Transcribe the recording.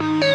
Música